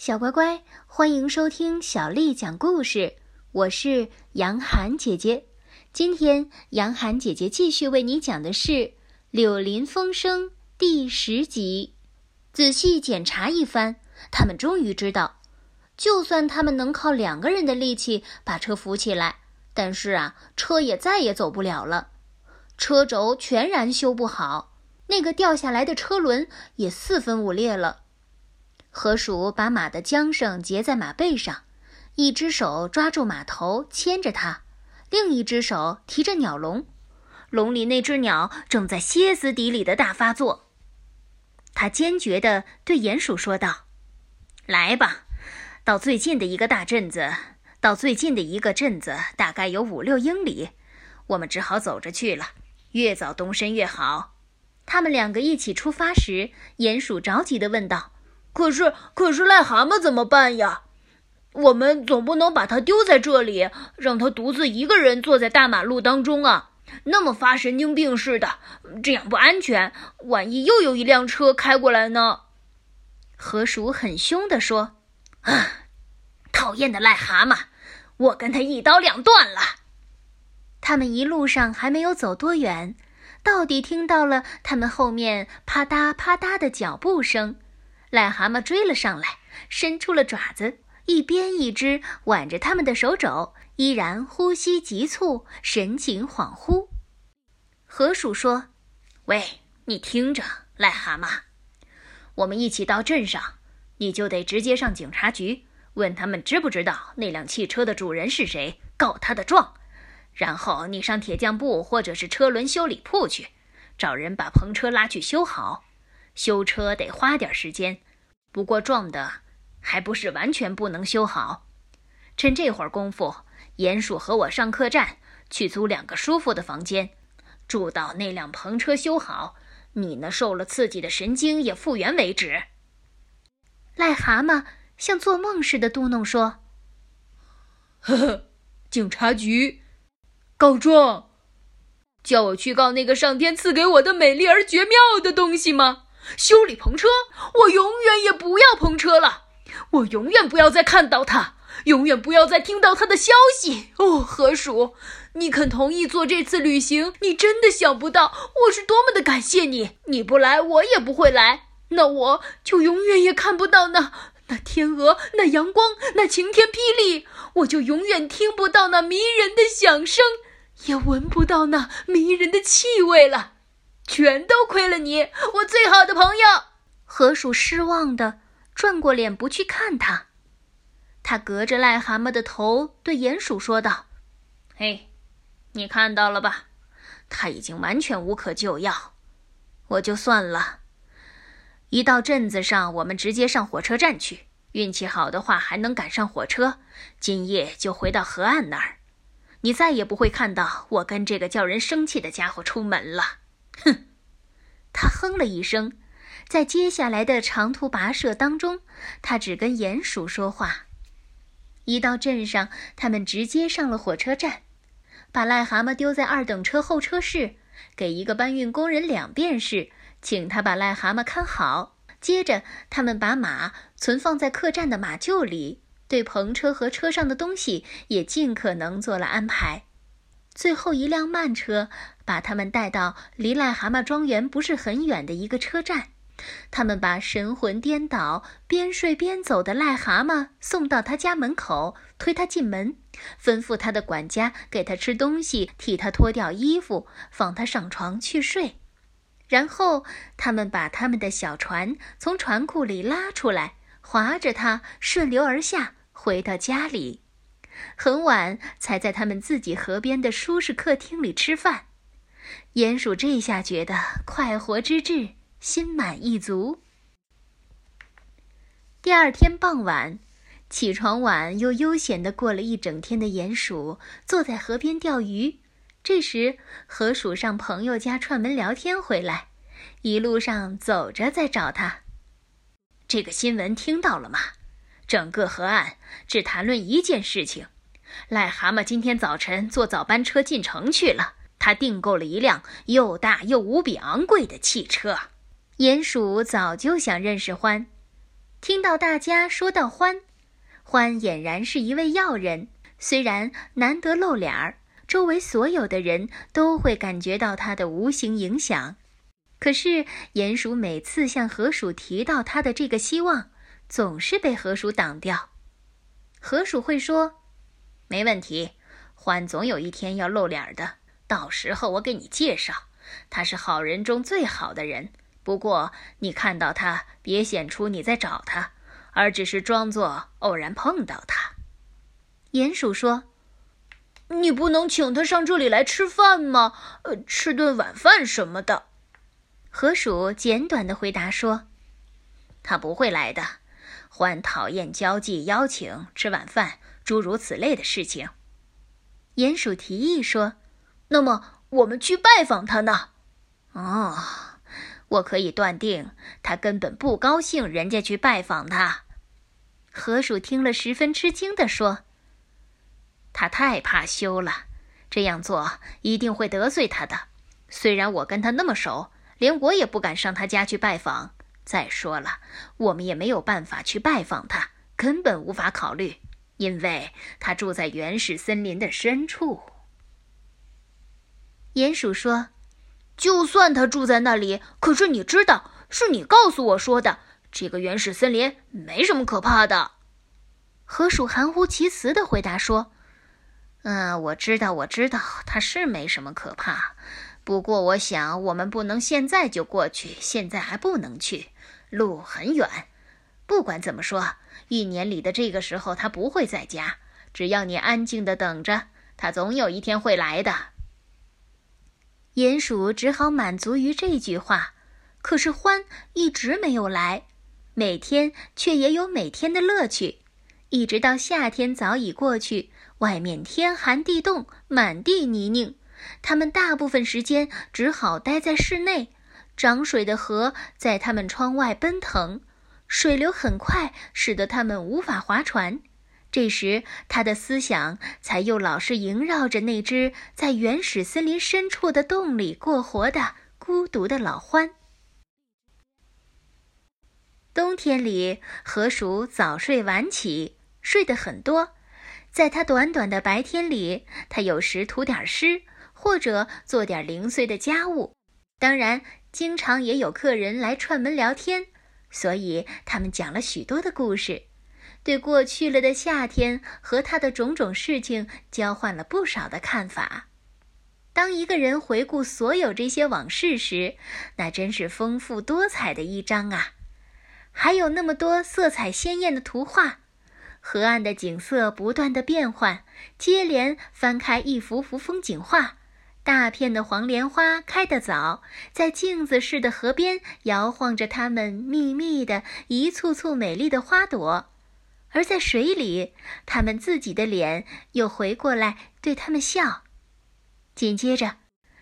小乖乖，欢迎收听小丽讲故事。我是杨涵姐姐。今天杨涵姐姐继续为你讲的是《柳林风声》第十集。仔细检查一番，他们终于知道，就算他们能靠两个人的力气把车扶起来，但是啊，车也再也走不了了。车轴全然修不好，那个掉下来的车轮也四分五裂了。河鼠把马的缰绳结在马背上，一只手抓住马头牵着它，另一只手提着鸟笼。笼里那只鸟正在歇斯底里的大发作。他坚决地对鼹鼠说道：“来吧，到最近的一个大镇子，到最近的一个镇子大概有五六英里，我们只好走着去了，越早动身越好。”他们两个一起出发时，鼹鼠着急地问道。可是，可是癞蛤蟆怎么办呀？我们总不能把它丢在这里，让它独自一个人坐在大马路当中啊！那么发神经病似的，这样不安全。万一又有一辆车开过来呢？河鼠很凶地说：“啊，讨厌的癞蛤蟆，我跟他一刀两断了。”他们一路上还没有走多远，到底听到了他们后面啪嗒啪嗒的脚步声。癞蛤蟆追了上来，伸出了爪子，一边一只挽着他们的手肘，依然呼吸急促，神情恍惚。河鼠说：“喂，你听着，癞蛤蟆，我们一起到镇上，你就得直接上警察局，问他们知不知道那辆汽车的主人是谁，告他的状。然后你上铁匠铺或者是车轮修理铺去，找人把篷车拉去修好。”修车得花点时间，不过撞的还不是完全不能修好。趁这会儿功夫，鼹鼠和我上客栈去租两个舒服的房间，住到那辆篷车修好，你那受了刺激的神经也复原为止。癞蛤蟆像做梦似的嘟哝说：“呵呵，警察局，告状，叫我去告那个上天赐给我的美丽而绝妙的东西吗？”修理篷车，我永远也不要篷车了。我永远不要再看到它，永远不要再听到它的消息。哦，河鼠，你肯同意做这次旅行？你真的想不到我是多么的感谢你。你不来，我也不会来。那我就永远也看不到那那天鹅、那阳光、那晴天霹雳。我就永远听不到那迷人的响声，也闻不到那迷人的气味了。全都亏了你，我最好的朋友。河鼠失望的转过脸，不去看他。他隔着癞蛤蟆的头对鼹鼠说道：“嘿，你看到了吧？他已经完全无可救药。我就算了。一到镇子上，我们直接上火车站去。运气好的话，还能赶上火车，今夜就回到河岸那儿。你再也不会看到我跟这个叫人生气的家伙出门了。”哼，他哼了一声，在接下来的长途跋涉当中，他只跟鼹鼠说话。一到镇上，他们直接上了火车站，把癞蛤蟆丢在二等车候车室，给一个搬运工人两便士，请他把癞蛤蟆看好。接着，他们把马存放在客栈的马厩里，对篷车和车上的东西也尽可能做了安排。最后一辆慢车把他们带到离癞蛤蟆庄园不是很远的一个车站。他们把神魂颠倒、边睡边走的癞蛤蟆送到他家门口，推他进门，吩咐他的管家给他吃东西，替他脱掉衣服，放他上床去睡。然后他们把他们的小船从船库里拉出来，划着它顺流而下，回到家里。很晚才在他们自己河边的舒适客厅里吃饭，鼹鼠这下觉得快活之至，心满意足。第二天傍晚，起床晚又悠闲地过了一整天的鼹鼠坐在河边钓鱼。这时，河鼠上朋友家串门聊天回来，一路上走着在找他。这个新闻听到了吗？整个河岸只谈论一件事情：癞蛤蟆今天早晨坐早班车进城去了。他订购了一辆又大又无比昂贵的汽车。鼹鼠早就想认识欢，听到大家说到欢，欢俨然是一位要人。虽然难得露脸儿，周围所有的人都会感觉到他的无形影响。可是鼹鼠每次向河鼠提到他的这个希望，总是被河鼠挡掉。河鼠会说：“没问题，獾总有一天要露脸的，到时候我给你介绍，他是好人中最好的人。不过你看到他，别显出你在找他，而只是装作偶然碰到他。”鼹鼠说：“你不能请他上这里来吃饭吗？呃，吃顿晚饭什么的。”河鼠简短的回答说：“他不会来的。欢讨厌交际、邀请、吃晚饭，诸如此类的事情。”鼹鼠提议说：“那么我们去拜访他呢？”哦，我可以断定，他根本不高兴人家去拜访他。河鼠听了十分吃惊的说。他太怕羞了，这样做一定会得罪他的。虽然我跟他那么熟，连我也不敢上他家去拜访。再说了，我们也没有办法去拜访他，根本无法考虑，因为他住在原始森林的深处。鼹鼠说：“就算他住在那里，可是你知道，是你告诉我说的，这个原始森林没什么可怕的。”河鼠含糊其辞的回答说。嗯，我知道，我知道，他是没什么可怕。不过，我想我们不能现在就过去，现在还不能去，路很远。不管怎么说，一年里的这个时候他不会在家。只要你安静的等着，他总有一天会来的。鼹鼠只好满足于这句话。可是獾一直没有来，每天却也有每天的乐趣，一直到夏天早已过去。外面天寒地冻，满地泥泞，他们大部分时间只好待在室内。涨水的河在他们窗外奔腾，水流很快，使得他们无法划船。这时，他的思想才又老是萦绕着那只在原始森林深处的洞里过活的孤独的老獾。冬天里，河鼠早睡晚起，睡得很多。在他短短的白天里，他有时涂点湿，或者做点零碎的家务。当然，经常也有客人来串门聊天，所以他们讲了许多的故事，对过去了的夏天和他的种种事情交换了不少的看法。当一个人回顾所有这些往事时，那真是丰富多彩的一章啊！还有那么多色彩鲜艳的图画。河岸的景色不断的变换，接连翻开一幅幅风景画。大片的黄莲花开得早，在镜子似的河边摇晃着它们密密的一簇簇美丽的花朵，而在水里，它们自己的脸又回过来对他们笑。紧接着，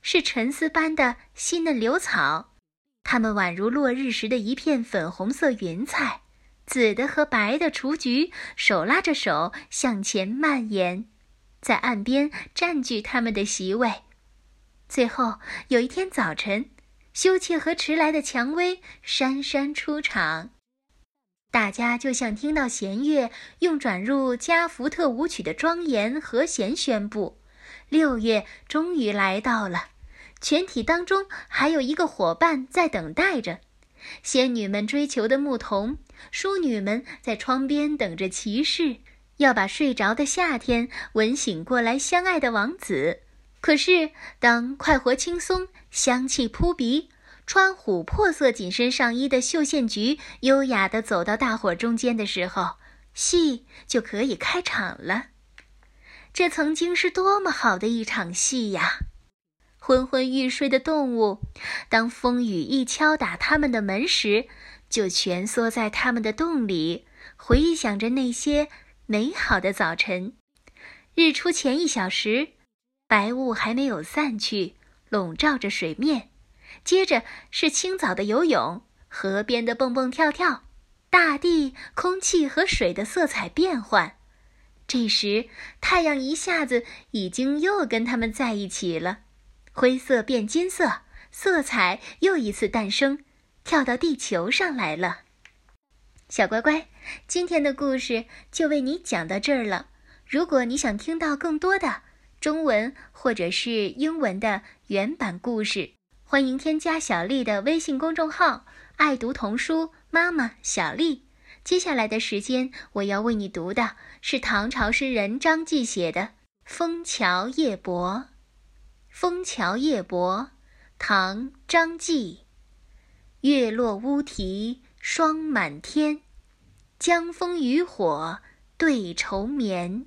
是沉思般的细嫩柳草，它们宛如落日时的一片粉红色云彩。紫的和白的雏菊手拉着手向前蔓延，在岸边占据他们的席位。最后有一天早晨，羞怯和迟来的蔷薇姗姗出场，大家就像听到弦乐用转入加福特舞曲的庄严和弦宣布：六月终于来到了。全体当中还有一个伙伴在等待着。仙女们追求的牧童，淑女们在窗边等着骑士，要把睡着的夏天吻醒过来相爱的王子。可是，当快活轻松、香气扑鼻、穿琥珀色紧身上衣的绣线菊优雅地走到大伙中间的时候，戏就可以开场了。这曾经是多么好的一场戏呀！昏昏欲睡的动物，当风雨一敲打他们的门时，就蜷缩在他们的洞里，回忆想着那些美好的早晨。日出前一小时，白雾还没有散去，笼罩着水面。接着是清早的游泳，河边的蹦蹦跳跳，大地、空气和水的色彩变换。这时，太阳一下子已经又跟他们在一起了。灰色变金色，色彩又一次诞生，跳到地球上来了。小乖乖，今天的故事就为你讲到这儿了。如果你想听到更多的中文或者是英文的原版故事，欢迎添加小丽的微信公众号“爱读童书妈妈小丽”。接下来的时间，我要为你读的是唐朝诗人张继写的《枫桥夜泊》。《枫桥夜泊》，唐·张继。月落乌啼霜满天，江枫渔火对愁眠。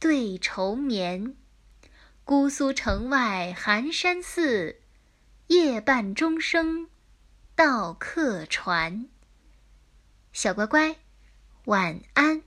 对愁眠。姑苏城外寒山寺，夜半钟声到客船。小乖乖，晚安。